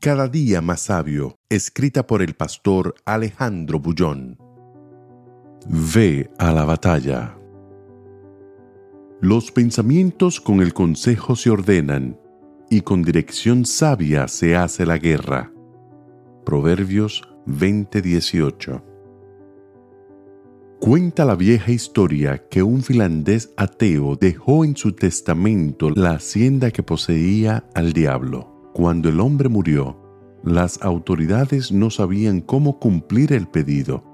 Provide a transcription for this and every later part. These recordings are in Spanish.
Cada día más sabio, escrita por el pastor Alejandro Bullón. Ve a la batalla. Los pensamientos con el consejo se ordenan, y con dirección sabia se hace la guerra. Proverbios 20:18 Cuenta la vieja historia que un finlandés ateo dejó en su testamento la hacienda que poseía al diablo. Cuando el hombre murió, las autoridades no sabían cómo cumplir el pedido.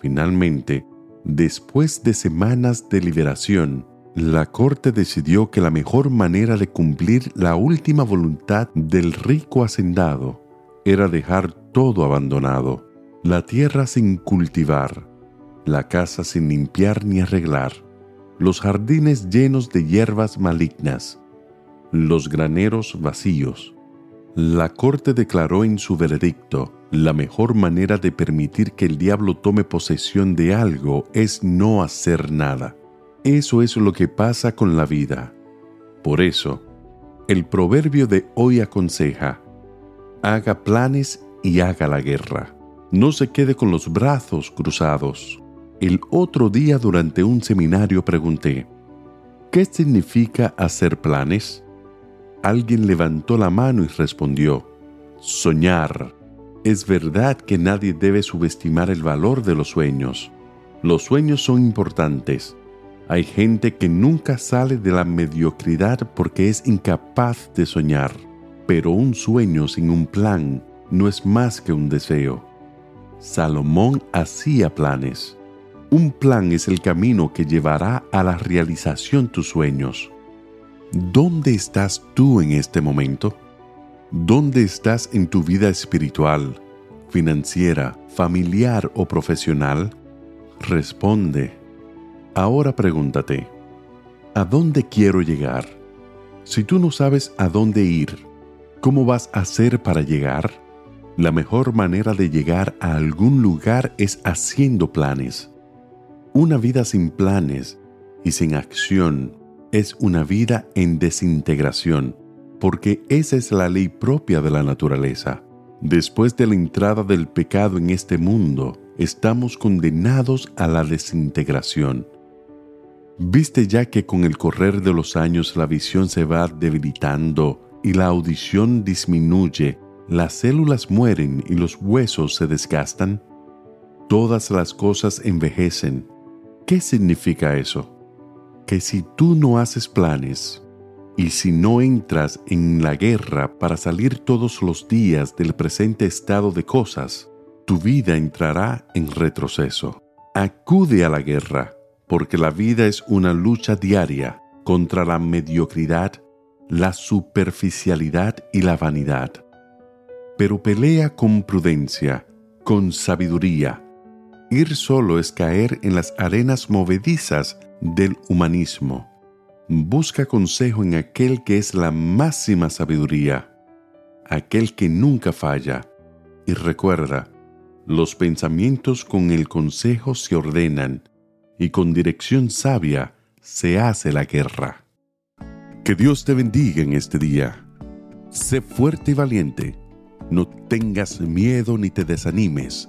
Finalmente, después de semanas de liberación, la corte decidió que la mejor manera de cumplir la última voluntad del rico hacendado era dejar todo abandonado, la tierra sin cultivar, la casa sin limpiar ni arreglar, los jardines llenos de hierbas malignas, los graneros vacíos, la corte declaró en su veredicto, la mejor manera de permitir que el diablo tome posesión de algo es no hacer nada. Eso es lo que pasa con la vida. Por eso, el proverbio de hoy aconseja, haga planes y haga la guerra. No se quede con los brazos cruzados. El otro día durante un seminario pregunté, ¿qué significa hacer planes? Alguien levantó la mano y respondió, soñar. Es verdad que nadie debe subestimar el valor de los sueños. Los sueños son importantes. Hay gente que nunca sale de la mediocridad porque es incapaz de soñar. Pero un sueño sin un plan no es más que un deseo. Salomón hacía planes. Un plan es el camino que llevará a la realización tus sueños. ¿Dónde estás tú en este momento? ¿Dónde estás en tu vida espiritual, financiera, familiar o profesional? Responde. Ahora pregúntate, ¿a dónde quiero llegar? Si tú no sabes a dónde ir, ¿cómo vas a hacer para llegar? La mejor manera de llegar a algún lugar es haciendo planes. Una vida sin planes y sin acción es una vida en desintegración, porque esa es la ley propia de la naturaleza. Después de la entrada del pecado en este mundo, estamos condenados a la desintegración. ¿Viste ya que con el correr de los años la visión se va debilitando y la audición disminuye, las células mueren y los huesos se desgastan? Todas las cosas envejecen. ¿Qué significa eso? Que si tú no haces planes y si no entras en la guerra para salir todos los días del presente estado de cosas, tu vida entrará en retroceso. Acude a la guerra, porque la vida es una lucha diaria contra la mediocridad, la superficialidad y la vanidad. Pero pelea con prudencia, con sabiduría. Ir solo es caer en las arenas movedizas del humanismo. Busca consejo en aquel que es la máxima sabiduría, aquel que nunca falla. Y recuerda, los pensamientos con el consejo se ordenan y con dirección sabia se hace la guerra. Que Dios te bendiga en este día. Sé fuerte y valiente. No tengas miedo ni te desanimes,